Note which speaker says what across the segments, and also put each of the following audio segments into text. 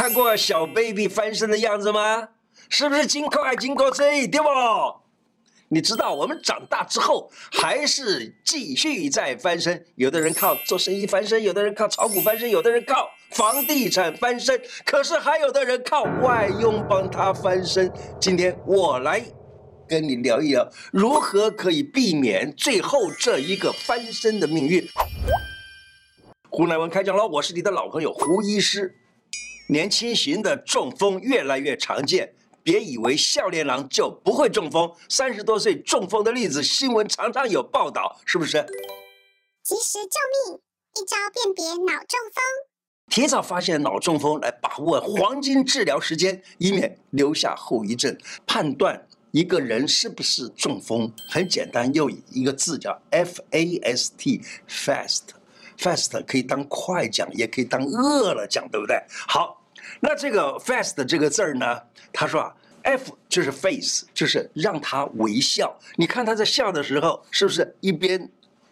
Speaker 1: 看过小 baby 翻身的样子吗？是不是经快经过追，对不？你知道我们长大之后还是继续在翻身。有的人靠做生意翻身，有的人靠炒股翻身，有的人靠房地产翻身，可是还有的人靠外佣帮他翻身。今天我来跟你聊一聊，如何可以避免最后这一个翻身的命运。胡乃文开讲了，我是你的老朋友胡医师。年轻型的中风越来越常见。别以为笑脸郎就不会中风，三十多岁中风的例子，新闻常常有报道，是不是？
Speaker 2: 及时救命，一招辨别脑中风。
Speaker 1: 提早发现脑中风，来把握黄金治疗时间，以免留下后遗症。判断一个人是不是中风，很简单，用一个字叫 F A S T，fast。fast 可以当快讲，也可以当饿了讲，对不对？好。那这个 fast 这个字儿呢？他说啊，F 就是 face，就是让他微笑。你看他在笑的时候，是不是一边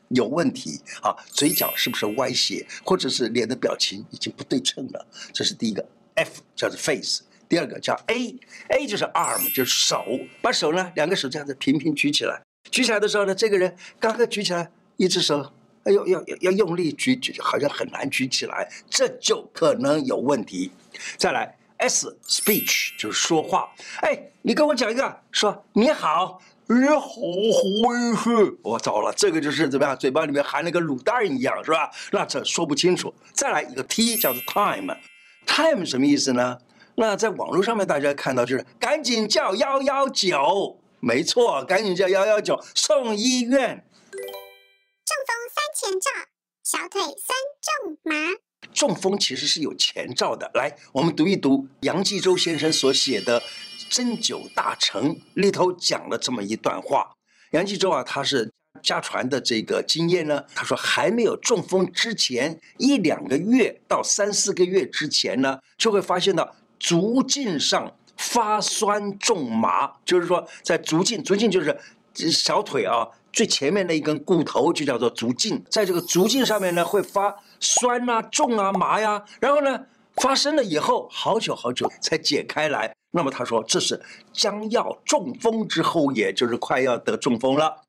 Speaker 1: 有问题啊？嘴角是不是歪斜，或者是脸的表情已经不对称了？这是第一个 F 叫做 face。第二个叫 A，A 就是 arm，就是手。把手呢，两个手这样子平平举起来。举起来的时候呢，这个人刚刚举起来一只手。要要要要用力举举，好像很难举起来，这就可能有问题。再来，S speech 就是说话。哎，你跟我讲一个，说你好，你好，我糟了，这个就是怎么样？嘴巴里面含了个卤蛋一样，是吧？那这说不清楚。再来一个 T 叫做 time，time 什么意思呢？那在网络上面大家看到就是赶紧叫幺幺九，没错，赶紧叫幺幺九送医院。
Speaker 2: 前兆，小腿酸重麻。
Speaker 1: 中风其实是有前兆的。来，我们读一读杨继洲先生所写的《针灸大成》里头讲了这么一段话。杨继洲啊，他是家传的这个经验呢。他说，还没有中风之前一两个月到三四个月之前呢，就会发现到足胫上发酸重麻，就是说在足胫，足胫就是小腿啊。最前面的一根骨头就叫做足胫，在这个足胫上面呢，会发酸啊、重啊、麻呀，然后呢，发生了以后，好久好久才解开来。那么他说，这是将要中风之后，也就是快要得中风了。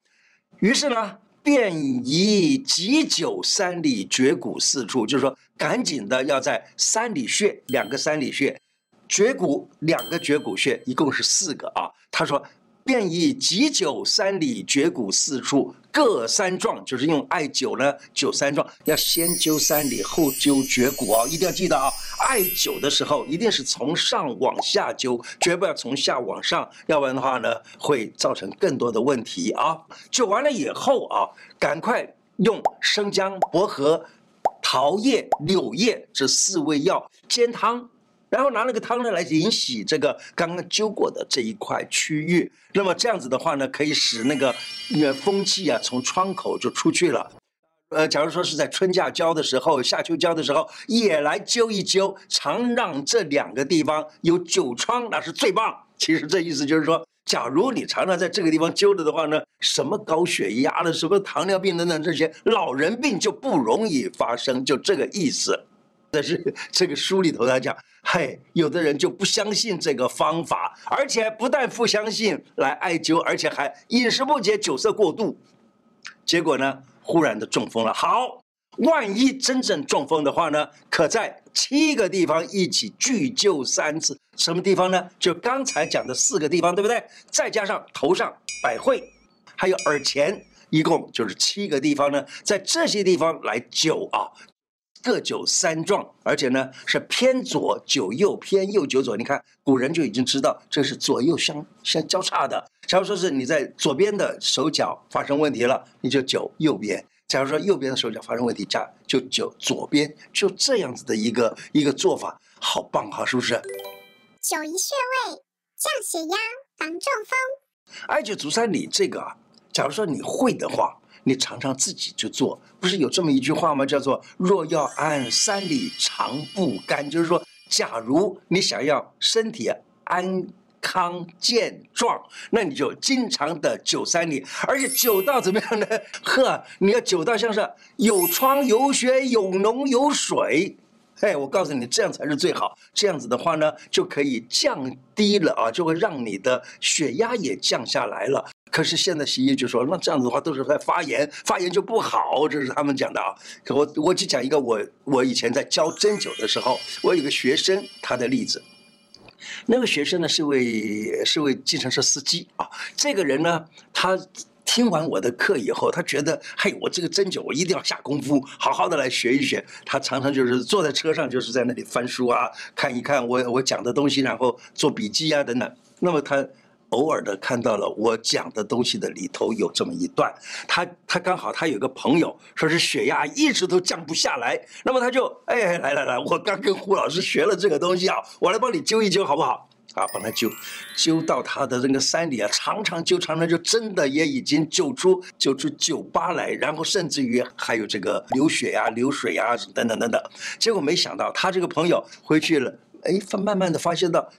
Speaker 1: 于是呢，便宜急救三里绝骨四处，就是说，赶紧的要在三里穴两个三里穴，绝骨两个绝骨穴，一共是四个啊。他说。便宜急灸三里绝骨四处各三壮，就是用艾灸呢灸三壮，要先灸三里，后灸绝骨啊，一定要记得啊！艾灸的时候一定是从上往下灸，绝不要从下往上，要不然的话呢会造成更多的问题啊！灸完了以后啊，赶快用生姜、薄荷、桃叶、柳叶这四味药煎汤。然后拿那个汤呢来淋洗这个刚刚灸过的这一块区域，那么这样子的话呢，可以使那个呃风气啊从窗口就出去了。呃，假如说是在春夏交的时候、夏秋交的时候，也来灸一灸，常让这两个地方有灸疮，那是最棒。其实这意思就是说，假如你常常在这个地方灸了的话呢，什么高血压的、什么糖尿病等等这些老人病就不容易发生，就这个意思。但是这个书里头他讲，嘿，有的人就不相信这个方法，而且不但不相信来艾灸，而且还饮食不节、酒色过度，结果呢，忽然的中风了。好，万一真正中风的话呢，可在七个地方一起聚灸三次，什么地方呢？就刚才讲的四个地方，对不对？再加上头上百会，还有耳前，一共就是七个地方呢，在这些地方来灸啊。各灸三壮，而且呢是偏左灸右，偏右灸左。你看古人就已经知道这是左右相相交叉的。假如说是你在左边的手脚发生问题了，你就灸右边；假如说右边的手脚发生问题，加就灸左边。就这样子的一个一个做法，好棒哈，是不是？
Speaker 2: 灸一穴位，降血压，防中风。
Speaker 1: 艾灸足三里这个啊，假如说你会的话。你常常自己就做，不是有这么一句话吗？叫做“若要安三里常不干”，就是说，假如你想要身体安康健壮，那你就经常的灸三里，而且灸到怎么样呢？呵，你要灸到像是有窗有雪有浓有水，哎，我告诉你，这样才是最好。这样子的话呢，就可以降低了啊，就会让你的血压也降下来了。可是现在西医就说，那这样子的话都是在发炎，发炎就不好，这是他们讲的啊。可我我就讲一个我我以前在教针灸的时候，我有个学生他的例子。那个学生呢是位是位计程车司机啊，这个人呢他。听完我的课以后，他觉得，嘿，我这个针灸我一定要下功夫，好好的来学一学。他常常就是坐在车上，就是在那里翻书啊，看一看我我讲的东西，然后做笔记啊等等。那么他偶尔的看到了我讲的东西的里头有这么一段，他他刚好他有个朋友说是血压一直都降不下来，那么他就哎来来来，我刚跟胡老师学了这个东西啊，我来帮你灸一灸好不好？啊，帮他灸，灸到他的那个山里啊，常常灸，常常就真的也已经揪出揪出酒吧来，然后甚至于还有这个流血呀、啊、流水呀、啊、等等等等。结果没想到他这个朋友回去了，哎，慢慢的发现到。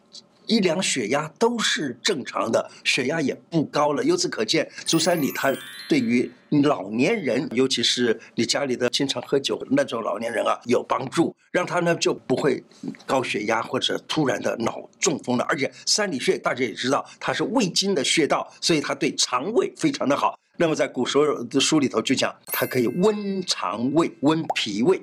Speaker 1: 一量血压都是正常的，血压也不高了。由此可见，足三里它对于老年人，尤其是你家里的经常喝酒那种老年人啊，有帮助，让他呢就不会高血压或者突然的脑中风了。而且三里穴大家也知道，它是胃经的穴道，所以它对肠胃非常的好。那么在古时候的书里头就讲，它可以温肠胃、温脾胃。
Speaker 2: 一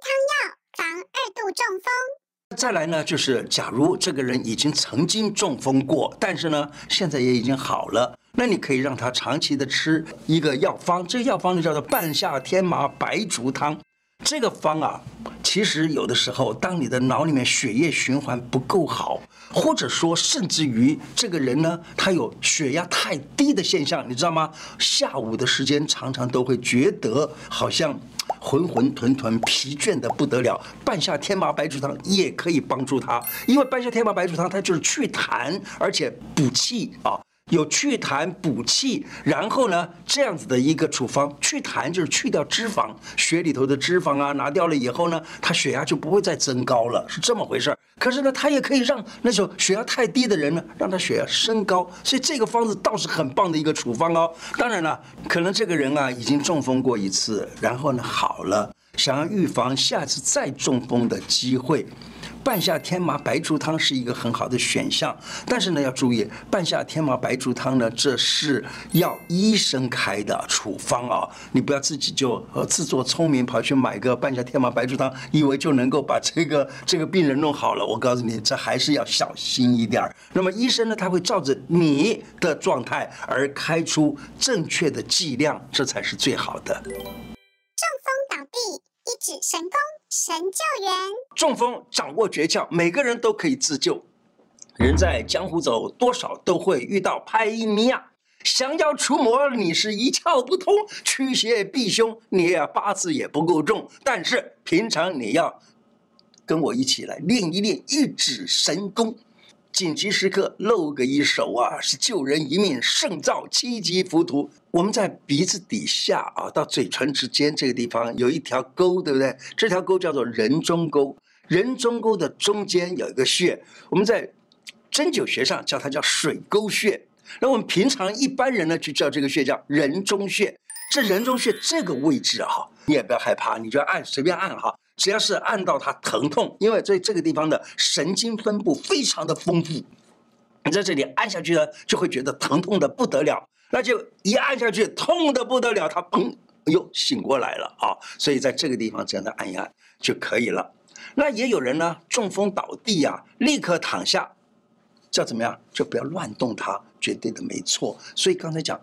Speaker 2: 汤药防二度中风。
Speaker 1: 再来呢，就是假如这个人已经曾经中风过，但是呢，现在也已经好了，那你可以让他长期的吃一个药方，这个药方呢叫做半夏天麻白术汤。这个方啊，其实有的时候，当你的脑里面血液循环不够好，或者说甚至于这个人呢，他有血压太低的现象，你知道吗？下午的时间常常都会觉得好像。浑浑沌沌、疲倦的不得了，半夏天麻白术汤也可以帮助他，因为半夏天麻白术汤它就是祛痰，而且补气啊。有祛痰补气，然后呢，这样子的一个处方，祛痰就是去掉脂肪，血里头的脂肪啊，拿掉了以后呢，他血压就不会再增高了，是这么回事儿。可是呢，他也可以让那种血压太低的人呢，让他血压升高，所以这个方子倒是很棒的一个处方哦。当然了，可能这个人啊已经中风过一次，然后呢好了，想要预防下次再中风的机会。半夏天麻白术汤是一个很好的选项，但是呢，要注意，半夏天麻白术汤呢，这是要医生开的处方啊，你不要自己就呃自作聪明跑去买个半夏天麻白术汤，以为就能够把这个 这个病人弄好了。我告诉你，这还是要小心一点儿。那么医生呢，他会照着你的状态而开出正确的剂量，这才是最好的。
Speaker 2: 中风倒地。一指神功，神救援。
Speaker 1: 中风掌握诀窍，每个人都可以自救。人在江湖走，多少都会遇到拍尼亚。降妖除魔，你是一窍不通；驱邪避凶，你也八字也不够重。但是平常你要跟我一起来练一练一指神功。紧急时刻露个一手啊，是救人一命胜造七级浮屠。我们在鼻子底下啊，到嘴唇之间这个地方有一条沟，对不对？这条沟叫做人中沟。人中沟的中间有一个穴，我们在针灸学上叫它叫水沟穴。那我们平常一般人呢，就叫这个穴叫人中穴。这人中穴这个位置啊，你也不要害怕，你就按随便按哈。只要是按到它疼痛，因为在这个地方的神经分布非常的丰富，你在这里按下去呢，就会觉得疼痛的不得了，那就一按下去痛的不得了，它砰，哎呦醒过来了啊！所以在这个地方这样的按一按就可以了。那也有人呢中风倒地啊，立刻躺下，叫怎么样？就不要乱动它，绝对的没错。所以刚才讲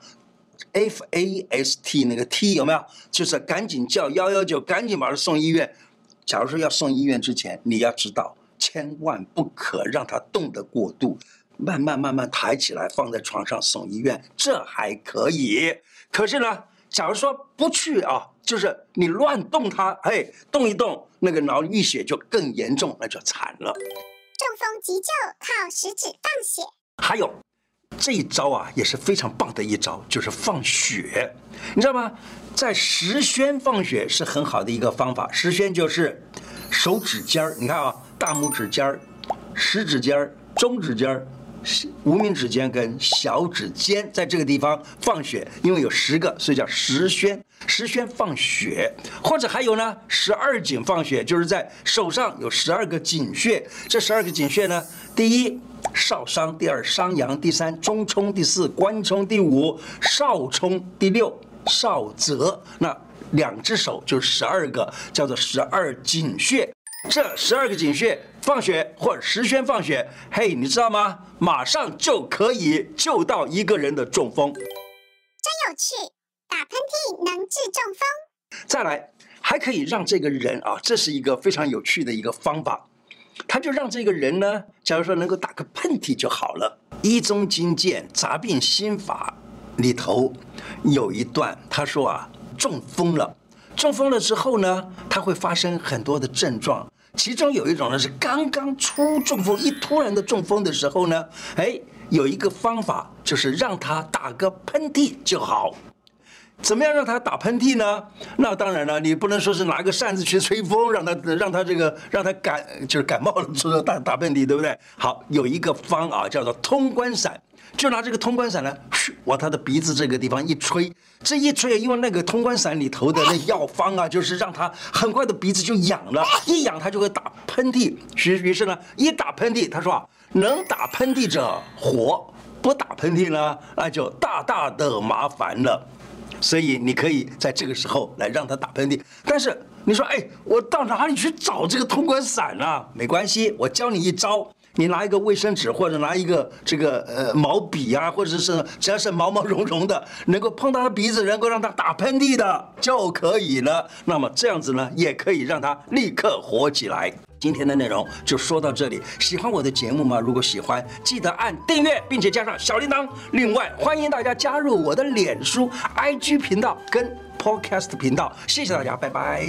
Speaker 1: F A S T 那个 T 有没有？就是赶紧叫幺幺九，赶紧把他送医院。假如说要送医院之前，你要知道，千万不可让他动得过度，慢慢慢慢抬起来放在床上送医院，这还可以。可是呢，假如说不去啊，就是你乱动它，哎，动一动，那个脑溢血就更严重，那就惨了。
Speaker 2: 中风急救靠食指放血，
Speaker 1: 还有这一招啊，也是非常棒的一招，就是放血，你知道吗？在十宣放血是很好的一个方法。十宣就是手指尖儿，你看啊，大拇指尖儿、食指尖儿、中指尖儿、无名指尖跟小指尖在这个地方放血，因为有十个，所以叫十宣。十宣放血，或者还有呢，十二井放血，就是在手上有十二个井穴。这十二个井穴呢，第一少商，第二商阳，第三中冲，第四关冲，第五少冲，第六少泽。那两只手就是十二个，叫做十二井穴。这十二个井穴放血或者十宣放血，嘿，你知道吗？马上就可以救到一个人的中风。真
Speaker 2: 有趣，打喷嚏能治中风。
Speaker 1: 再来，还可以让这个人啊，这是一个非常有趣的一个方法。他就让这个人呢，假如说能够打个喷嚏就好了。《医宗金鉴杂病心法》里头有一段，他说啊，中风了。中风了之后呢，他会发生很多的症状，其中有一种呢是刚刚出中风，一突然的中风的时候呢，哎，有一个方法就是让他打个喷嚏就好。怎么样让他打喷嚏呢？那当然了，你不能说是拿个扇子去吹风，让他让他这个让他感就是感冒了之后打打喷嚏，对不对？好，有一个方啊，叫做通关散。就拿这个通关散呢，嘘，往他的鼻子这个地方一吹，这一吹，因为那个通关散里头的那药方啊，就是让他很快的鼻子就痒了，一痒他就会打喷嚏。于于是呢，一打喷嚏，他说啊，能打喷嚏者活，不打喷嚏呢，那就大大的麻烦了。所以你可以在这个时候来让他打喷嚏。但是你说，哎，我到哪里去找这个通关散呢？没关系，我教你一招。你拿一个卫生纸，或者拿一个这个呃毛笔啊，或者是只要是毛毛茸茸的，能够碰到他鼻子，能够让他打喷嚏的就可以了。那么这样子呢，也可以让他立刻活起来。今天的内容就说到这里。喜欢我的节目吗？如果喜欢，记得按订阅，并且加上小铃铛。另外，欢迎大家加入我的脸书、IG 频道跟 Podcast 频道。谢谢大家，拜拜。